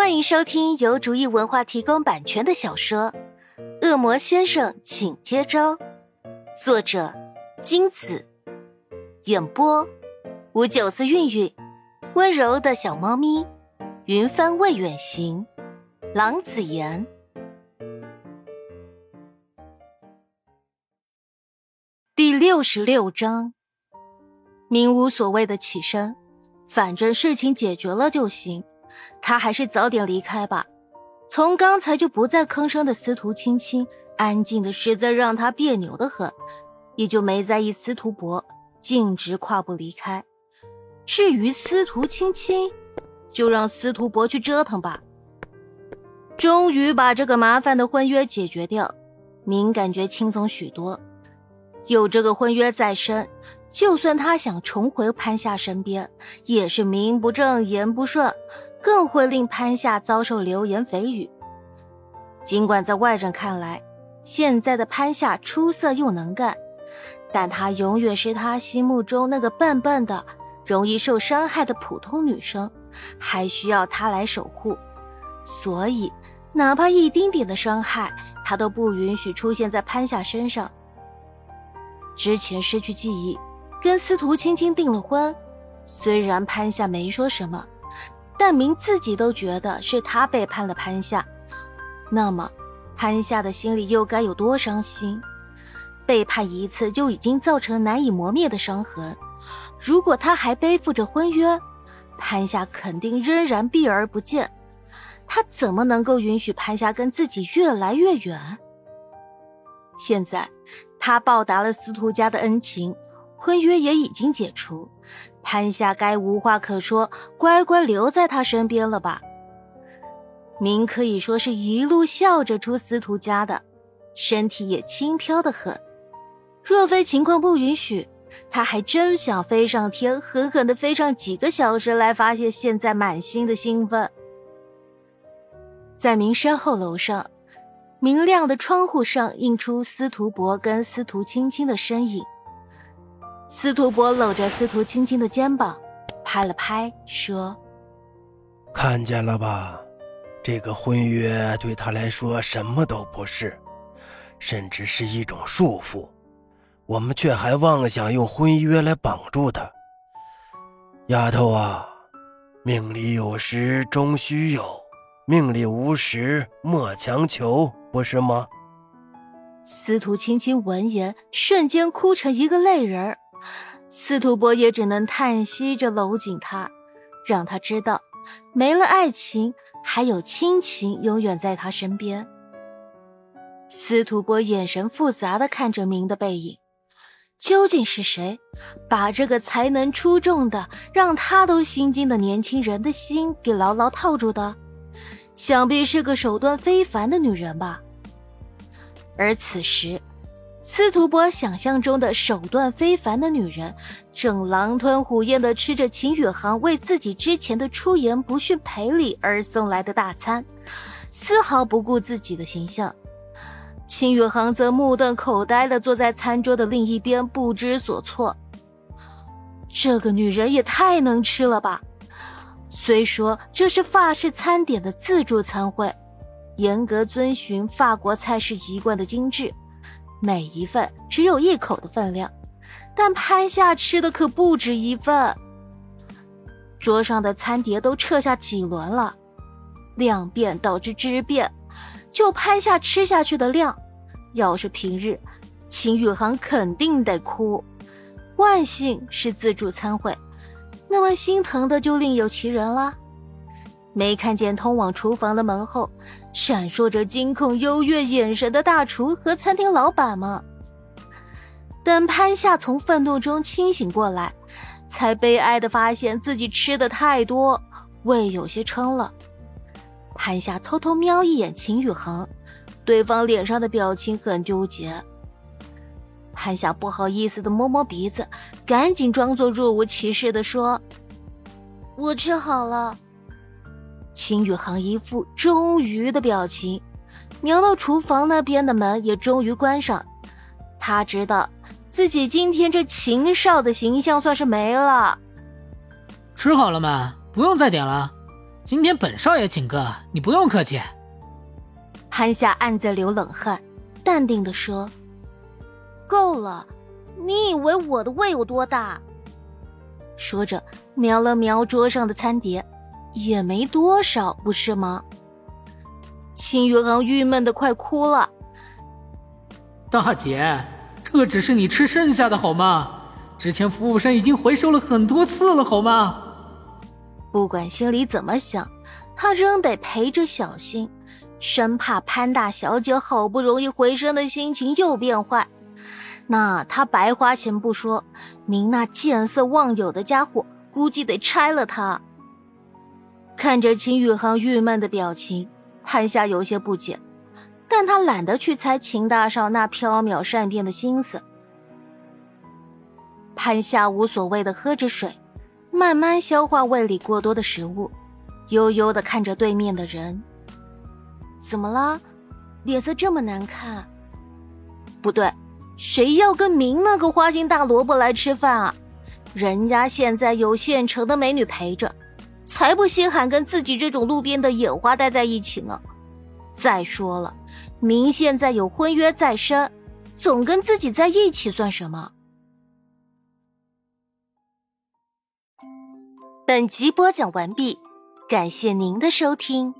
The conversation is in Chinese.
欢迎收听由竹意文化提供版权的小说《恶魔先生，请接招》，作者金子，演播五九四韵韵，温柔的小猫咪，云帆未远行，郎子言。第六十六章，明无所谓的起身，反正事情解决了就行。他还是早点离开吧。从刚才就不再吭声的司徒青青，安静的实在让他别扭的很，也就没在意司徒博，径直跨步离开。至于司徒青青，就让司徒博去折腾吧。终于把这个麻烦的婚约解决掉，明感觉轻松许多。有这个婚约在身。就算他想重回潘夏身边，也是名不正言不顺，更会令潘夏遭受流言蜚语。尽管在外人看来，现在的潘夏出色又能干，但她永远是他心目中那个笨笨的、容易受伤害的普通女生，还需要他来守护。所以，哪怕一丁点的伤害，他都不允许出现在潘夏身上。之前失去记忆。跟司徒青青订了婚，虽然潘夏没说什么，但明自己都觉得是他背叛了潘夏。那么，潘夏的心里又该有多伤心？背叛一次就已经造成难以磨灭的伤痕，如果他还背负着婚约，潘夏肯定仍然避而不见。他怎么能够允许潘夏跟自己越来越远？现在，他报答了司徒家的恩情。婚约也已经解除，潘夏该无话可说，乖乖留在他身边了吧？明可以说是一路笑着出司徒家的，身体也轻飘的很。若非情况不允许，他还真想飞上天，狠狠的飞上几个小时来发泄现在满心的兴奋。在明山后楼上，明亮的窗户上映出司徒博跟司徒青青的身影。司徒博搂着司徒青青的肩膀，拍了拍，说：“看见了吧，这个婚约对他来说什么都不是，甚至是一种束缚。我们却还妄想用婚约来绑住他。丫头啊，命里有时终须有，命里无时莫强求，不是吗？”司徒青青闻言，瞬间哭成一个泪人儿。司徒博也只能叹息着搂紧他，让他知道，没了爱情，还有亲情永远在他身边。司徒博眼神复杂的看着明的背影，究竟是谁把这个才能出众的、让他都心惊的年轻人的心给牢牢套住的？想必是个手段非凡的女人吧。而此时。司徒博想象中的手段非凡的女人，正狼吞虎咽地吃着秦宇航为自己之前的出言不逊赔礼而送来的大餐，丝毫不顾自己的形象。秦宇航则目瞪口呆地坐在餐桌的另一边，不知所措。这个女人也太能吃了吧！虽说这是法式餐点的自助餐会，严格遵循法国菜式一贯的精致。每一份只有一口的分量，但潘夏吃的可不止一份。桌上的餐碟都撤下几轮了，量变导致质变，就潘夏吃下去的量，要是平日，秦宇航肯定得哭。万幸是自助餐会，那么心疼的就另有其人了。没看见通往厨房的门后闪烁着惊恐优越眼神的大厨和餐厅老板吗？等潘夏从愤怒中清醒过来，才悲哀的发现自己吃的太多，胃有些撑了。潘夏偷偷瞄一眼秦宇恒，对方脸上的表情很纠结。潘夏不好意思的摸摸鼻子，赶紧装作若无其事的说：“我吃好了。”秦宇航一副终于的表情，瞄到厨房那边的门也终于关上。他知道自己今天这秦少的形象算是没了。吃好了吗？不用再点了。今天本少爷请客，你不用客气。潘夏暗自流冷汗，淡定的说：“够了，你以为我的胃有多大？”说着，瞄了瞄桌上的餐碟，也没多少，不是吗？秦宇昂郁闷的快哭了。大姐，这只是你吃剩下的好吗？之前服务生已经回收了很多次了，好吗？不管心里怎么想，他仍得陪着小心，生怕潘大小姐好不容易回升的心情又变坏。那他白花钱不说，您那见色忘友的家伙估计得拆了他。看着秦宇航郁闷的表情，潘夏有些不解。但他懒得去猜秦大少那飘渺善变的心思。潘夏无所谓的喝着水，慢慢消化胃里过多的食物，悠悠的看着对面的人。怎么了？脸色这么难看？不对，谁要跟明那个花心大萝卜来吃饭啊？人家现在有现成的美女陪着，才不稀罕跟自己这种路边的野花待在一起呢。再说了。明现在有婚约在身，总跟自己在一起算什么？本集播讲完毕，感谢您的收听。